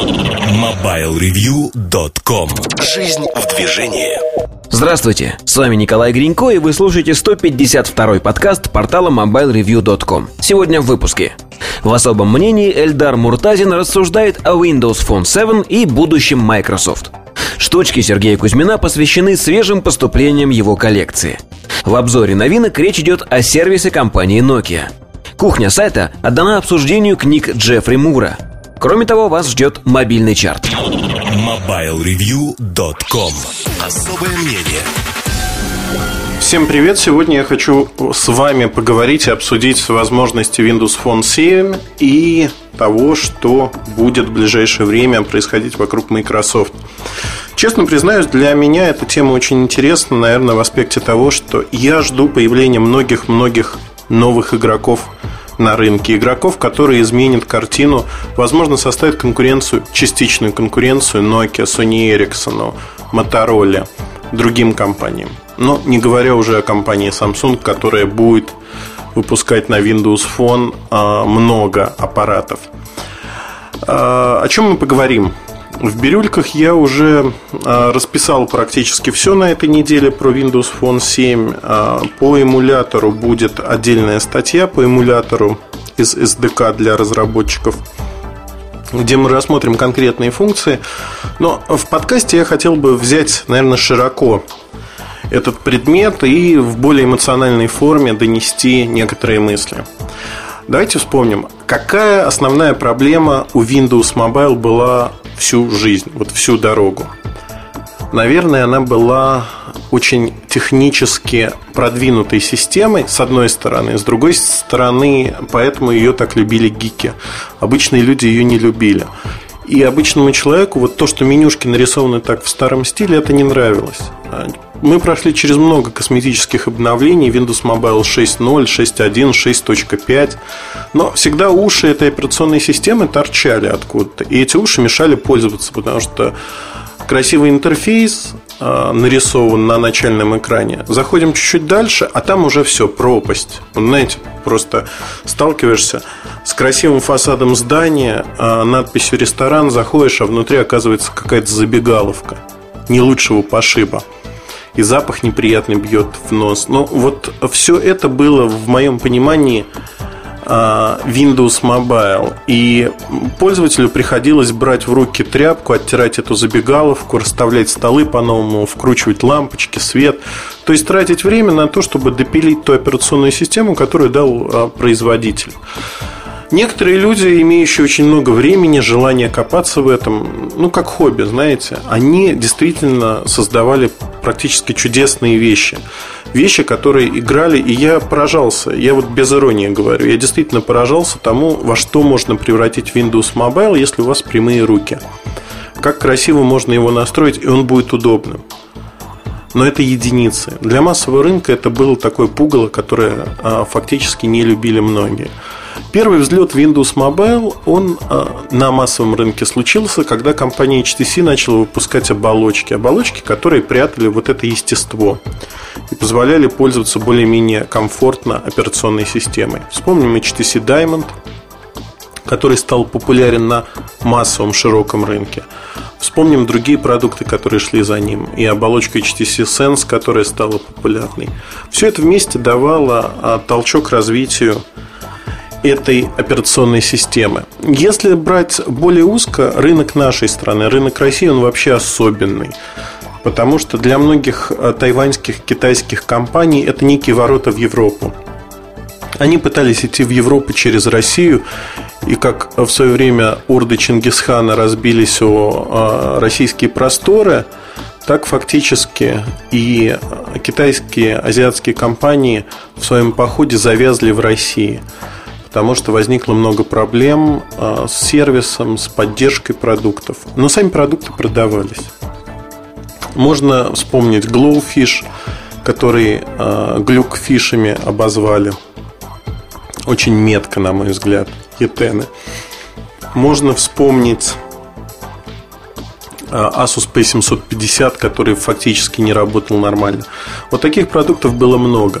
MobileReview.com Жизнь в движении. Здравствуйте, с вами Николай Гринько и вы слушаете 152-й подкаст портала MobileReview.com Сегодня в выпуске. В особом мнении Эльдар Муртазин рассуждает о Windows Phone 7 и будущем Microsoft. Штучки Сергея Кузьмина посвящены свежим поступлениям его коллекции. В обзоре новинок речь идет о сервисе компании Nokia. Кухня сайта отдана обсуждению книг Джеффри Мура – Кроме того, вас ждет мобильный чарт. MobileReview.com Особое мнение Всем привет! Сегодня я хочу с вами поговорить и обсудить возможности Windows Phone 7 и того, что будет в ближайшее время происходить вокруг Microsoft. Честно признаюсь, для меня эта тема очень интересна, наверное, в аспекте того, что я жду появления многих-многих новых игроков на рынке, игроков, которые изменят картину, возможно, составят конкуренцию, частичную конкуренцию Nokia, Sony Ericsson, Motorola, другим компаниям. Но не говоря уже о компании Samsung, которая будет выпускать на Windows Phone а, много аппаратов. А, о чем мы поговорим? В бирюльках я уже а, расписал практически все на этой неделе про Windows Phone 7. А, по эмулятору будет отдельная статья по эмулятору из SDK для разработчиков где мы рассмотрим конкретные функции. Но в подкасте я хотел бы взять, наверное, широко этот предмет и в более эмоциональной форме донести некоторые мысли. Давайте вспомним, какая основная проблема у Windows Mobile была всю жизнь, вот всю дорогу. Наверное, она была очень технически продвинутой системой, с одной стороны. С другой стороны, поэтому ее так любили гики. Обычные люди ее не любили. И обычному человеку вот то, что менюшки нарисованы так в старом стиле, это не нравилось. Мы прошли через много косметических обновлений Windows Mobile 6.0, 6.1, 6.5 Но всегда уши этой операционной системы торчали откуда-то И эти уши мешали пользоваться Потому что красивый интерфейс нарисован на начальном экране. Заходим чуть-чуть дальше, а там уже все, пропасть. Вот, Знаете, просто сталкиваешься с красивым фасадом здания э, Надписью «Ресторан» Заходишь, а внутри оказывается какая-то забегаловка. Не лучшего пошиба. И запах неприятный бьет в нос. Но вот все это было в моем понимании а, Windows Mobile. И пользователю приходилось брать в руки тряпку, оттирать эту забегаловку, расставлять столы по-новому, вкручивать лампочки, свет. То есть тратить время на то, чтобы допилить ту операционную систему, которую дал а, производитель. Некоторые люди, имеющие очень много времени, желание копаться в этом, ну, как хобби, знаете, они действительно создавали практически чудесные вещи. Вещи, которые играли, и я поражался, я вот без иронии говорю, я действительно поражался тому, во что можно превратить Windows Mobile, если у вас прямые руки. Как красиво можно его настроить, и он будет удобным. Но это единицы. Для массового рынка это было такое пугало, которое а, фактически не любили многие. Первый взлет Windows Mobile, он э, на массовом рынке случился, когда компания HTC начала выпускать оболочки. Оболочки, которые прятали вот это естество и позволяли пользоваться более-менее комфортно операционной системой. Вспомним HTC Diamond, который стал популярен на массовом широком рынке. Вспомним другие продукты, которые шли за ним, и оболочка HTC Sense, которая стала популярной. Все это вместе давало а, толчок развитию этой операционной системы. Если брать более узко, рынок нашей страны, рынок России, он вообще особенный. Потому что для многих э, тайваньских, китайских компаний это некие ворота в Европу. Они пытались идти в Европу через Россию, и как в свое время орды Чингисхана разбились о э, российские просторы, так фактически и китайские, азиатские компании в своем походе завязли в России – потому что возникло много проблем а, с сервисом, с поддержкой продуктов. Но сами продукты продавались. Можно вспомнить Glowfish, который а, глюкфишами обозвали. Очень метко, на мой взгляд, етены. Можно вспомнить а, Asus P750, который фактически не работал нормально. Вот таких продуктов было много.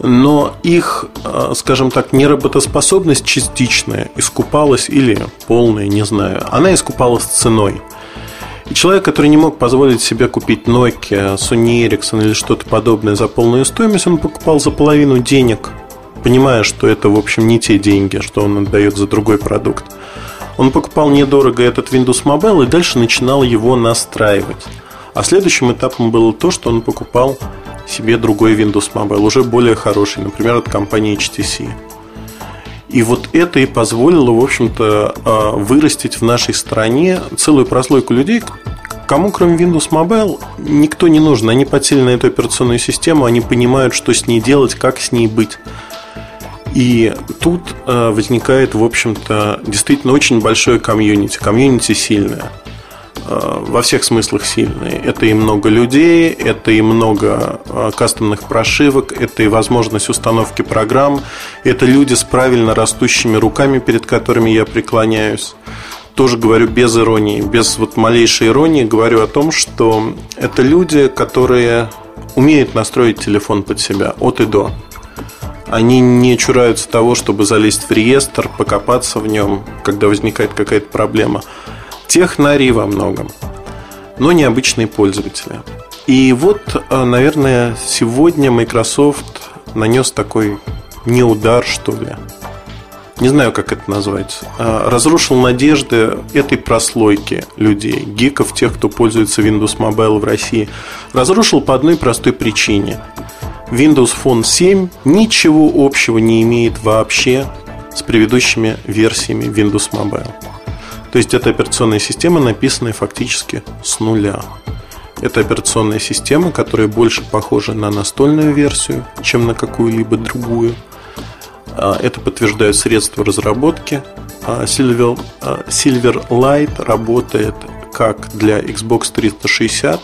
Но их, э, скажем так, неработоспособность частичная искупалась или полная, не знаю, она искупалась ценой. И человек, который не мог позволить себе купить Nokia, Sony Ericsson или что-то подобное за полную стоимость, он покупал за половину денег, понимая, что это, в общем, не те деньги, что он отдает за другой продукт. Он покупал недорого этот Windows Mobile и дальше начинал его настраивать. А следующим этапом было то, что он покупал себе другой Windows Mobile, уже более хороший, например, от компании HTC. И вот это и позволило, в общем-то, а, вырастить в нашей стране целую прослойку людей, кому кроме Windows Mobile никто не нужен. Они подсели на эту операционную систему, они понимают, что с ней делать, как с ней быть. И тут э, возникает, в общем-то, действительно очень большое комьюнити. Комьюнити сильное. Э, во всех смыслах сильное. Это и много людей, это и много э, кастомных прошивок, это и возможность установки программ, это люди с правильно растущими руками, перед которыми я преклоняюсь. Тоже говорю без иронии, без вот малейшей иронии, говорю о том, что это люди, которые умеют настроить телефон под себя от и до. Они не чураются того, чтобы залезть в реестр, покопаться в нем, когда возникает какая-то проблема. Технари во многом, но необычные пользователи. И вот, э, наверное, сегодня Microsoft нанес такой неудар, что ли. Не знаю, как это назвать. Э, разрушил надежды этой прослойки людей, гиков, тех, кто пользуется Windows Mobile в России. Разрушил по одной простой причине – Windows Phone 7 ничего общего не имеет вообще с предыдущими версиями Windows Mobile. То есть это операционная система, написанная фактически с нуля. Это операционная система, которая больше похожа на настольную версию, чем на какую-либо другую. А, это подтверждают средства разработки. А, Silver, а, Silverlight работает как для Xbox 360,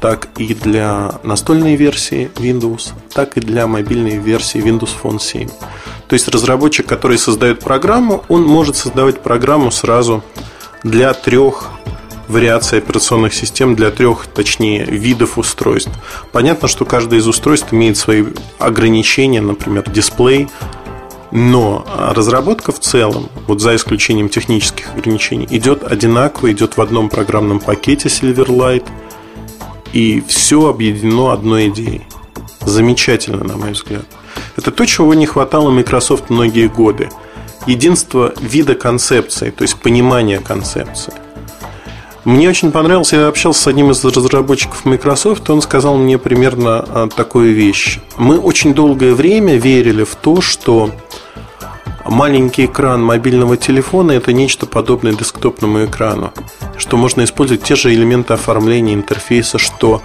так и для настольной версии Windows, так и для мобильной версии Windows Phone 7. То есть разработчик, который создает программу, он может создавать программу сразу для трех вариаций операционных систем, для трех, точнее, видов устройств. Понятно, что каждое из устройств имеет свои ограничения, например, дисплей, но разработка в целом, вот за исключением технических ограничений, идет одинаково, идет в одном программном пакете Silverlight – и все объединено одной идеей. Замечательно, на мой взгляд. Это то, чего не хватало Microsoft многие годы. Единство вида концепции, то есть понимания концепции. Мне очень понравилось, я общался с одним из разработчиков Microsoft, он сказал мне примерно а, такую вещь. Мы очень долгое время верили в то, что маленький экран мобильного телефона – это нечто подобное десктопному экрану, что можно использовать те же элементы оформления интерфейса, что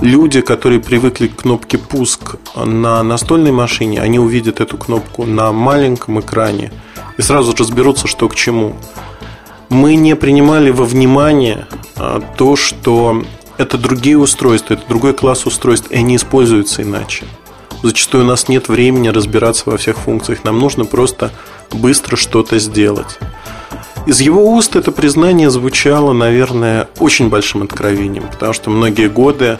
люди, которые привыкли к кнопке «пуск» на настольной машине, они увидят эту кнопку на маленьком экране и сразу разберутся, что к чему. Мы не принимали во внимание а, то, что это другие устройства, это другой класс устройств, и они используются иначе. Зачастую у нас нет времени разбираться во всех функциях. Нам нужно просто быстро что-то сделать. Из его уст это признание звучало, наверное, очень большим откровением, потому что многие годы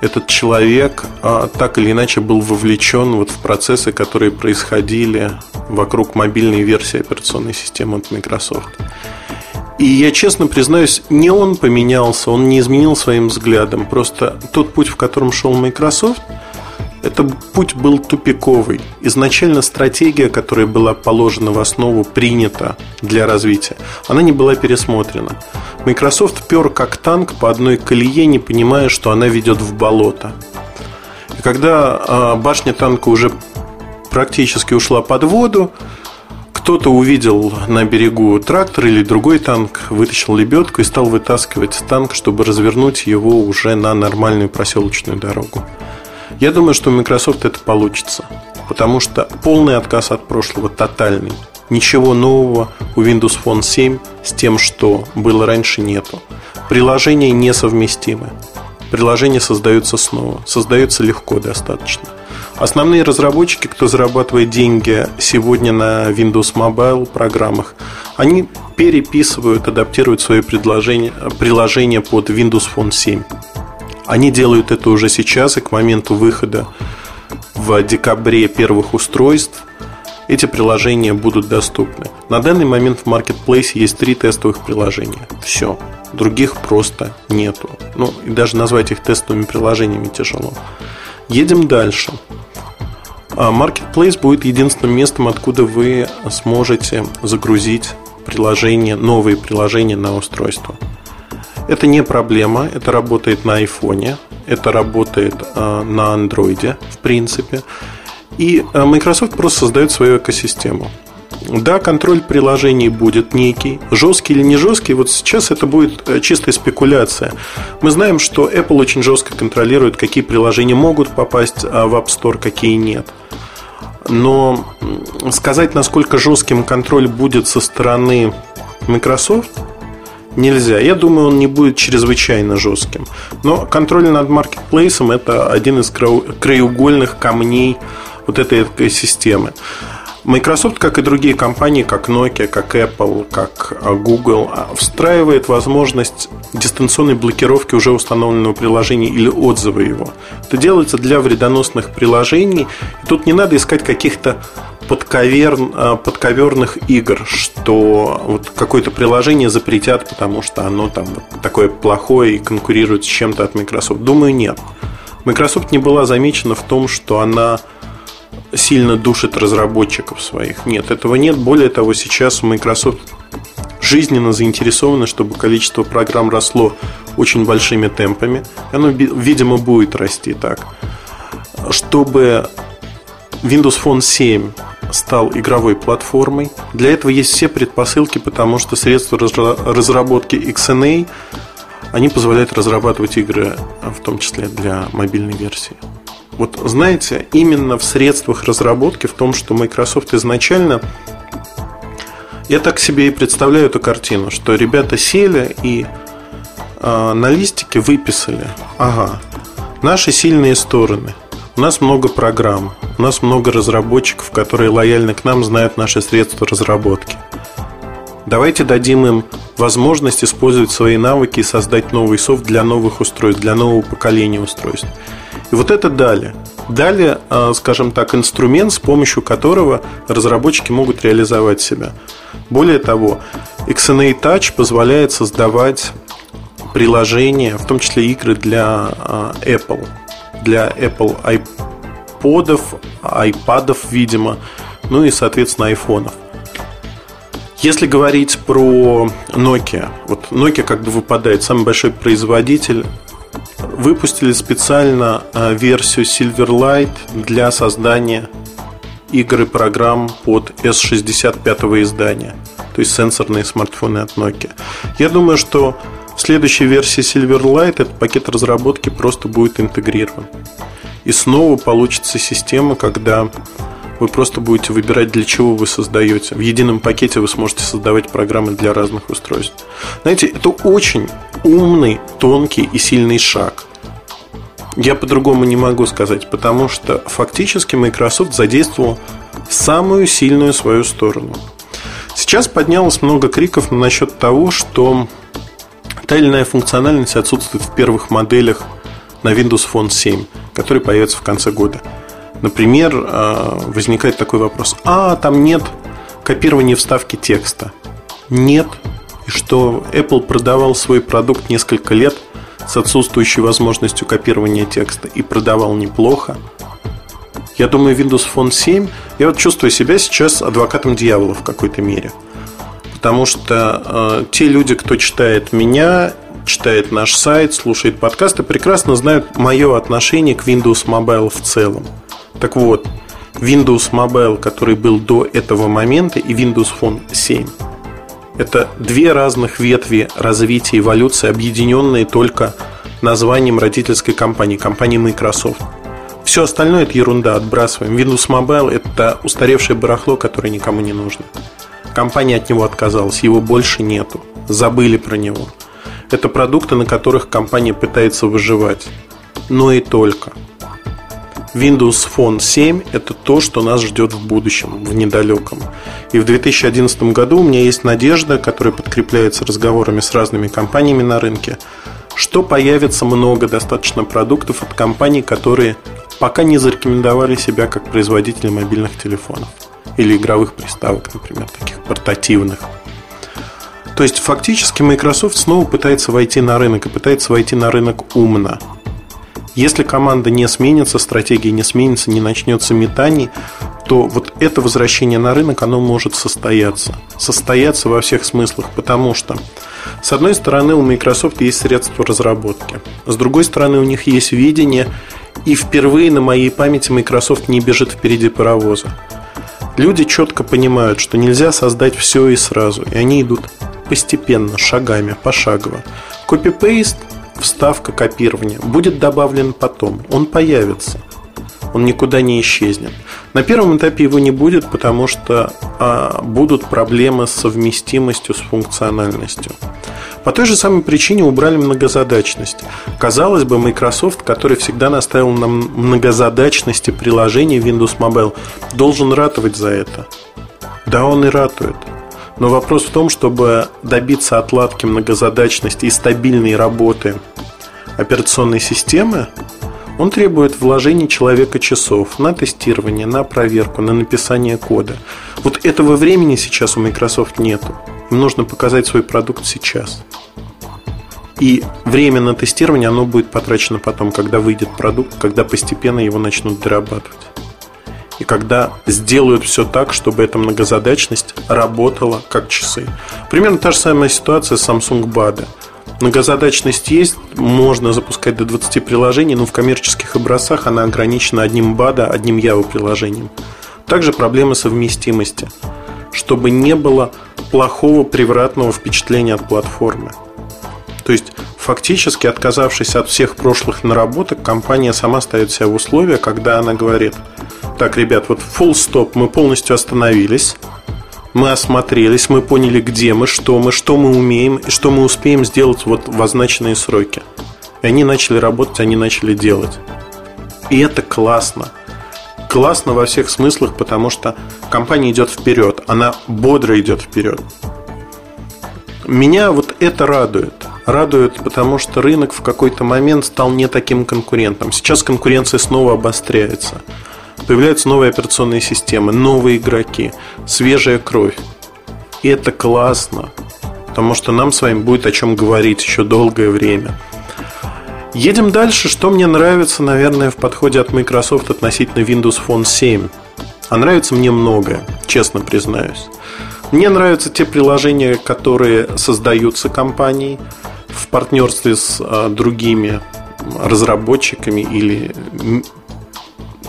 этот человек а, так или иначе был вовлечен вот в процессы, которые происходили вокруг мобильной версии операционной системы от Microsoft. И я честно признаюсь, не он поменялся, он не изменил своим взглядом. Просто тот путь, в котором шел Microsoft – это путь был тупиковый. Изначально стратегия, которая была положена в основу, принята для развития, она не была пересмотрена. Microsoft пер как танк по одной колее, не понимая, что она ведет в болото. И когда а, башня танка уже практически ушла под воду, кто-то увидел на берегу трактор или другой танк, вытащил лебедку и стал вытаскивать танк, чтобы развернуть его уже на нормальную проселочную дорогу. Я думаю, что у Microsoft это получится. Потому что полный отказ от прошлого, тотальный. Ничего нового у Windows Phone 7 с тем, что было раньше, нету. Приложения несовместимы. Приложения создаются снова. Создаются легко достаточно. Основные разработчики, кто зарабатывает деньги сегодня на Windows Mobile программах, они переписывают, адаптируют свои предложения, приложения под Windows Phone 7. Они делают это уже сейчас, и к моменту выхода в декабре первых устройств эти приложения будут доступны. На данный момент в Marketplace есть три тестовых приложения. Все. Других просто нету. Ну, и даже назвать их тестовыми приложениями тяжело. Едем дальше. А Marketplace будет единственным местом, откуда вы сможете загрузить приложения, новые приложения на устройство. Это не проблема, это работает на iPhone, это работает э, на Android, в принципе. И э, Microsoft просто создает свою экосистему. Да, контроль приложений будет некий, жесткий или не жесткий, вот сейчас это будет э, чистая спекуляция. Мы знаем, что Apple очень жестко контролирует, какие приложения могут попасть в App Store, какие нет. Но сказать, насколько жестким контроль будет со стороны Microsoft, нельзя. Я думаю, он не будет чрезвычайно жестким. Но контроль над маркетплейсом это один из краеугольных камней вот этой экосистемы. Microsoft, как и другие компании, как Nokia, как Apple, как а, Google, а, встраивает возможность дистанционной блокировки уже установленного приложения или отзыва его. Это делается для вредоносных приложений. И тут не надо искать каких-то подковер, а, подковерных игр, что вот какое-то приложение запретят, потому что оно там такое плохое и конкурирует с чем-то от Microsoft. Думаю, нет. Microsoft не была замечена в том, что она сильно душит разработчиков своих. Нет, этого нет. Более того, сейчас Microsoft жизненно заинтересована, чтобы количество программ росло очень большими темпами. Оно, видимо, будет расти так. Чтобы Windows Phone 7 стал игровой платформой. Для этого есть все предпосылки, потому что средства разработки XNA они позволяют разрабатывать игры, в том числе для мобильной версии. Вот знаете, именно в средствах разработки, в том, что Microsoft изначально я так себе и представляю эту картину, что ребята сели и э, на листике выписали, ага, наши сильные стороны. У нас много программ, у нас много разработчиков, которые лояльны к нам, знают наши средства разработки. Давайте дадим им возможность использовать свои навыки и создать новый софт для новых устройств, для нового поколения устройств. И вот это дали. Дали, а, скажем так, инструмент, с помощью которого разработчики могут реализовать себя. Более того, XNA Touch позволяет создавать приложения, в том числе игры для а, Apple, для Apple iPodов, iPadов, видимо, ну и, соответственно, айфонов. Если говорить про Nokia, вот Nokia как бы выпадает, самый большой производитель выпустили специально а, версию Silverlight для создания игр и программ под S65 издания, то есть сенсорные смартфоны от Nokia. Я думаю, что следующей версии Silverlight этот пакет разработки просто будет интегрирован. И снова получится система, когда вы просто будете выбирать, для чего вы создаете. В едином пакете вы сможете создавать программы для разных устройств. Знаете, это очень умный, тонкий и сильный шаг. Я по-другому не могу сказать, потому что фактически Microsoft задействовал самую сильную свою сторону. Сейчас поднялось много криков насчет того, что та или иная функциональность отсутствует в первых моделях на Windows Phone 7, который появится в конце года. Например, а, возникает такой вопрос, а там нет копирования вставки текста. Нет. И что Apple продавал свой продукт несколько лет с отсутствующей возможностью копирования текста и продавал неплохо. Я думаю, Windows Phone 7, я вот чувствую себя сейчас адвокатом дьявола в какой-то мере. Потому что э, те люди, кто читает меня, читает наш сайт, слушает подкасты, прекрасно знают мое отношение к Windows Mobile в целом. Так вот, Windows Mobile, который был до этого момента, и Windows Phone 7 это две разных ветви развития эволюции, объединенные только названием родительской компании, компании Microsoft. Все остальное это ерунда, отбрасываем. Windows Mobile это устаревшее барахло, которое никому не нужно. Компания от него отказалась, его больше нету. Забыли про него. Это продукты, на которых компания пытается выживать. Но и только. Windows Phone 7 – это то, что нас ждет в будущем, в недалеком. И в 2011 году у меня есть надежда, которая подкрепляется разговорами с разными компаниями на рынке, что появится много достаточно продуктов от компаний, которые пока не зарекомендовали себя как производители мобильных телефонов или игровых приставок, например, таких портативных. То есть фактически Microsoft снова пытается войти на рынок и пытается войти на рынок умно. Если команда не сменится, стратегия не сменится, не начнется метаний, то вот это возвращение на рынок, оно может состояться. Состояться во всех смыслах, потому что, с одной стороны, у Microsoft есть средства разработки, с другой стороны, у них есть видение, и впервые на моей памяти Microsoft не бежит впереди паровоза. Люди четко понимают, что нельзя создать все и сразу, и они идут постепенно, шагами, пошагово. Копипейст, вставка, копирование будет добавлен потом, он появится он никуда не исчезнет. На первом этапе его не будет, потому что а, будут проблемы с совместимостью с функциональностью. По той же самой причине убрали многозадачность. Казалось бы, Microsoft, который всегда наставил на многозадачности приложений Windows Mobile, должен ратовать за это. Да, он и ратует. Но вопрос в том, чтобы добиться отладки многозадачности и стабильной работы операционной системы, он требует вложений человека часов на тестирование, на проверку, на написание кода. Вот этого времени сейчас у Microsoft нету. Им нужно показать свой продукт сейчас. И время на тестирование, оно будет потрачено потом, когда выйдет продукт, когда постепенно его начнут дорабатывать. И когда сделают все так, чтобы эта многозадачность работала как часы. Примерно та же самая ситуация с Samsung Bada. Многозадачность есть, можно запускать до 20 приложений, но в коммерческих образцах она ограничена одним БАДа, одним Java приложением. Также проблемы совместимости, чтобы не было плохого превратного впечатления от платформы. То есть, фактически, отказавшись от всех прошлых наработок, компания сама ставит себя в условия, когда она говорит, так, ребят, вот full stop, мы полностью остановились, мы осмотрелись, мы поняли, где мы, что мы, что мы умеем и что мы успеем сделать вот в означенные сроки. И они начали работать, они начали делать. И это классно. Классно во всех смыслах, потому что компания идет вперед, она бодро идет вперед. Меня вот это радует. Радует, потому что рынок в какой-то момент стал не таким конкурентом. Сейчас конкуренция снова обостряется. Появляются новые операционные системы, новые игроки, свежая кровь. И это классно, потому что нам с вами будет о чем говорить еще долгое время. Едем дальше. Что мне нравится, наверное, в подходе от Microsoft относительно Windows Phone 7. А нравится мне многое, честно признаюсь. Мне нравятся те приложения, которые создаются компанией в партнерстве с а, другими разработчиками или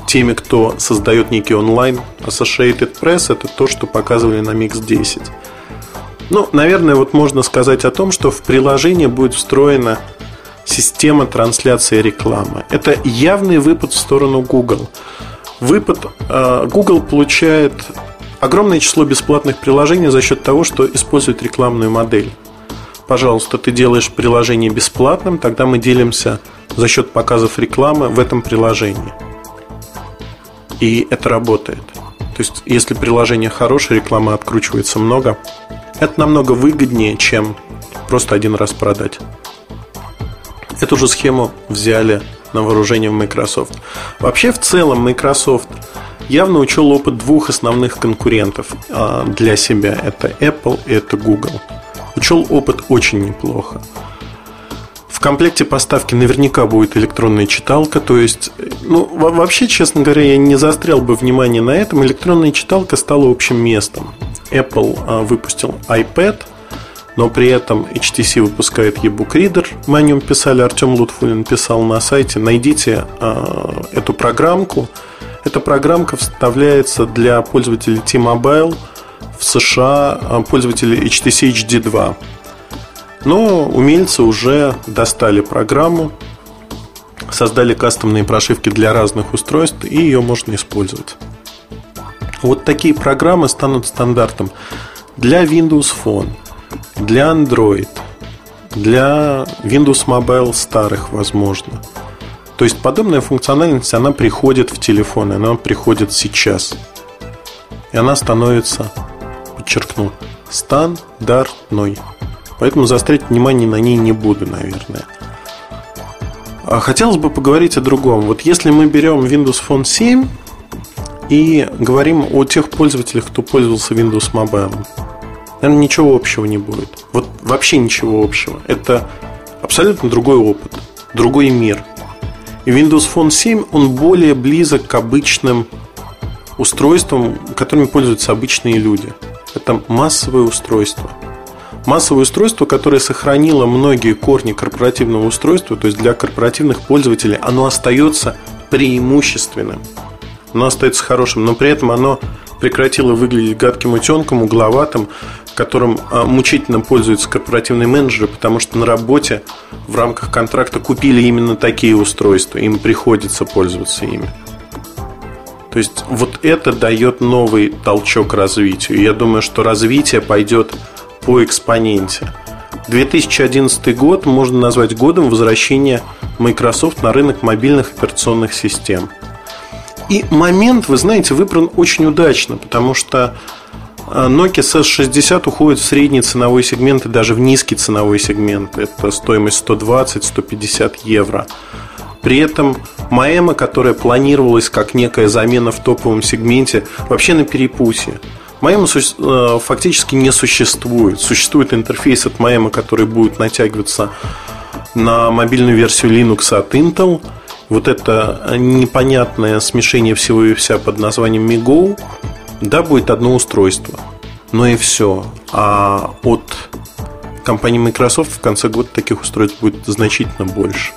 теми, кто создает некий онлайн. Associated Press – это то, что показывали на Mix 10. Ну, наверное, вот можно сказать о том, что в приложение будет встроена система трансляции рекламы. Это явный выпад в сторону Google. Выпад э, Google получает огромное число бесплатных приложений за счет того, что использует рекламную модель. Пожалуйста, ты делаешь приложение бесплатным, тогда мы делимся за счет показов рекламы в этом приложении и это работает. То есть, если приложение хорошее, реклама откручивается много, это намного выгоднее, чем просто один раз продать. Эту же схему взяли на вооружение в Microsoft. Вообще, в целом, Microsoft явно учел опыт двух основных конкурентов а, для себя. Это Apple и это Google. Учел опыт очень неплохо. В комплекте поставки наверняка будет электронная читалка, то есть, ну, вообще, честно говоря, я не застрял бы внимание на этом. Электронная читалка стала общим местом. Apple а, выпустил iPad, но при этом HTC выпускает e-book reader. Мы о нем писали, Артем Лутфулин писал на сайте. Найдите а, эту программку. Эта программка вставляется для пользователей T-Mobile в США, а, пользователей HTC HD2. Но умельцы уже достали программу, создали кастомные прошивки для разных устройств, и ее можно использовать. Вот такие программы станут стандартом для Windows Phone, для Android, для Windows Mobile старых, возможно. То есть подобная функциональность, она приходит в телефон, она приходит сейчас. И она становится, подчеркну, стандартной. Поэтому заострять внимание на ней не буду, наверное. А хотелось бы поговорить о другом. Вот если мы берем Windows Phone 7 и говорим о тех пользователях, кто пользовался Windows Mobile, наверное, ничего общего не будет. Вот вообще ничего общего. Это абсолютно другой опыт, другой мир. И Windows Phone 7, он более близок к обычным устройствам, которыми пользуются обычные люди. Это массовое устройство. Массовое устройство, которое сохранило многие корни корпоративного устройства, то есть для корпоративных пользователей, оно остается преимущественным. Оно остается хорошим, но при этом оно прекратило выглядеть гадким утенком, угловатым, которым а, мучительно пользуются корпоративные менеджеры, потому что на работе в рамках контракта купили именно такие устройства, им приходится пользоваться ими. То есть вот это дает новый толчок развитию. Я думаю, что развитие пойдет по экспоненте. 2011 год можно назвать годом возвращения Microsoft на рынок мобильных операционных систем. И момент, вы знаете, выбран очень удачно, потому что э, Nokia CS60 уходит в средний ценовой сегмент и даже в низкий ценовой сегмент. Это стоимость 120-150 евро. При этом Маэма, которая планировалась как некая замена в топовом сегменте, вообще на перепусе. Маэма фактически не существует. Существует интерфейс от Маэма, который будет натягиваться на мобильную версию Linux от Intel. Вот это непонятное смешение всего и вся под названием MiGo, да, будет одно устройство. Но и все. А от компании Microsoft в конце года таких устройств будет значительно больше.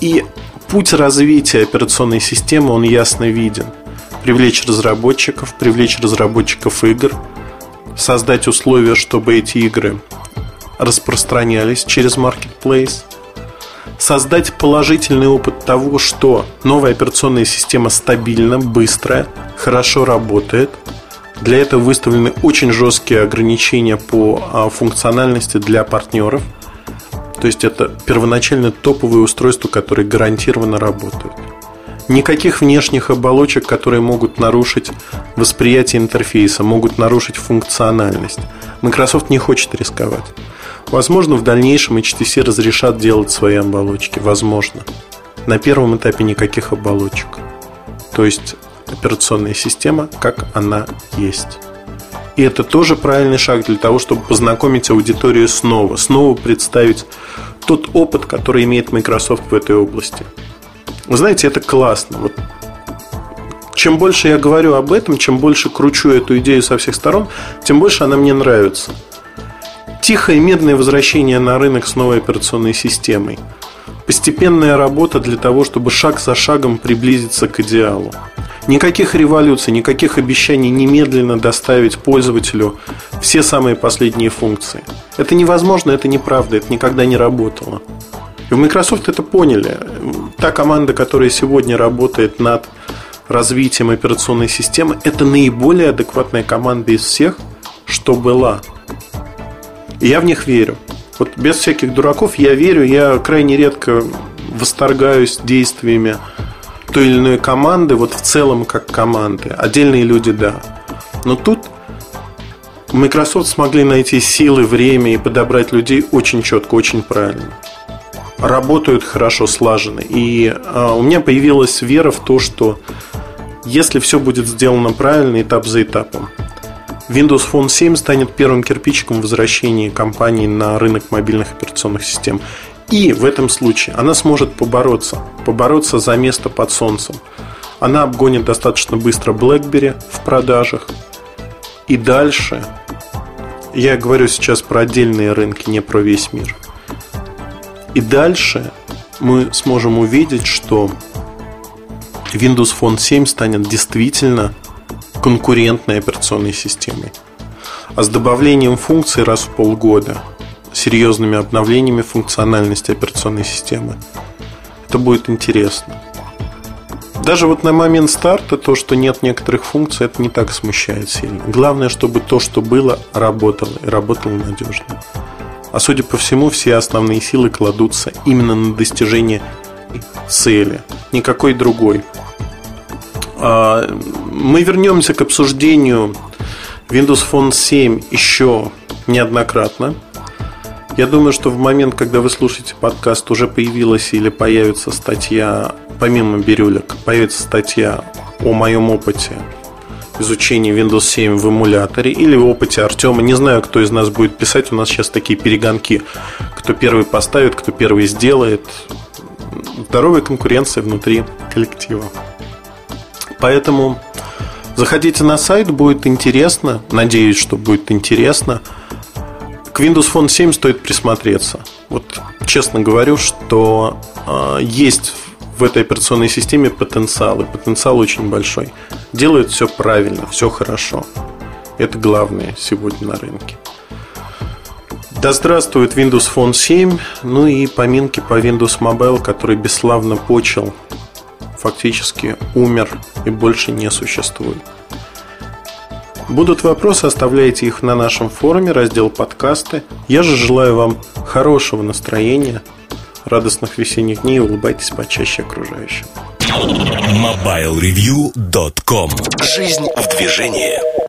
И путь развития операционной системы, он ясно виден. Привлечь разработчиков, привлечь разработчиков игр, создать условия, чтобы эти игры распространялись через Marketplace, создать положительный опыт того, что новая операционная система стабильна, быстрая, хорошо работает. Для этого выставлены очень жесткие ограничения по а, функциональности для партнеров – то есть это первоначально топовые устройства, которые гарантированно работают. Никаких внешних оболочек, которые могут нарушить восприятие интерфейса, могут нарушить функциональность. Microsoft не хочет рисковать. Возможно, в дальнейшем HTC разрешат делать свои оболочки. Возможно. На первом этапе никаких оболочек. То есть операционная система, как она есть. И это тоже правильный шаг для того, чтобы познакомить аудиторию снова, снова представить тот опыт, который имеет Microsoft в этой области. Вы знаете, это классно. Вот чем больше я говорю об этом, чем больше кручу эту идею со всех сторон, тем больше она мне нравится. Тихое медное возвращение на рынок с новой операционной системой. Постепенная работа для того, чтобы шаг за шагом приблизиться к идеалу. Никаких революций, никаких обещаний немедленно доставить пользователю все самые последние функции. Это невозможно, это неправда, это никогда не работало. И в Microsoft это поняли. Та команда, которая сегодня работает над развитием операционной системы, это наиболее адекватная команда из всех, что была. И я в них верю. Вот без всяких дураков я верю, я крайне редко восторгаюсь действиями той или иной команды, вот в целом как команды. Отдельные люди, да. Но тут Microsoft смогли найти силы, время и подобрать людей очень четко, очень правильно. Работают хорошо, слаженно. И а, у меня появилась вера в то, что если все будет сделано правильно, этап за этапом, Windows Phone 7 станет первым кирпичиком возвращения компании на рынок мобильных операционных систем. И в этом случае она сможет побороться, побороться за место под солнцем. Она обгонит достаточно быстро BlackBerry в продажах. И дальше, я говорю сейчас про отдельные рынки, не про весь мир. И дальше мы сможем увидеть, что Windows Phone 7 станет действительно конкурентной операционной системой. А с добавлением функций раз в полгода – серьезными обновлениями функциональности операционной системы. Это будет интересно. Даже вот на момент старта то, что нет некоторых функций, это не так смущает сильно. Главное, чтобы то, что было, работало и работало надежно. А судя по всему, все основные силы кладутся именно на достижение цели, никакой другой. А, мы вернемся к обсуждению Windows Phone 7 еще неоднократно. Я думаю, что в момент, когда вы слушаете подкаст, уже появилась или появится статья, помимо бирюлек, появится статья о моем опыте изучения Windows 7 в эмуляторе или в опыте Артема. Не знаю, кто из нас будет писать. У нас сейчас такие перегонки. Кто первый поставит, кто первый сделает. Здоровая конкуренция внутри коллектива. Поэтому заходите на сайт, будет интересно. Надеюсь, что будет интересно к Windows Phone 7 стоит присмотреться. Вот честно говорю, что э, есть в этой операционной системе потенциал, и потенциал очень большой. Делают все правильно, все хорошо. Это главное сегодня на рынке. Да здравствует Windows Phone 7, ну и поминки по Windows Mobile, который бесславно почил, фактически умер и больше не существует. Будут вопросы, оставляйте их на нашем форуме, раздел подкасты. Я же желаю вам хорошего настроения, радостных весенних дней. И улыбайтесь почаще окружающим. MobileReview.com Жизнь в движении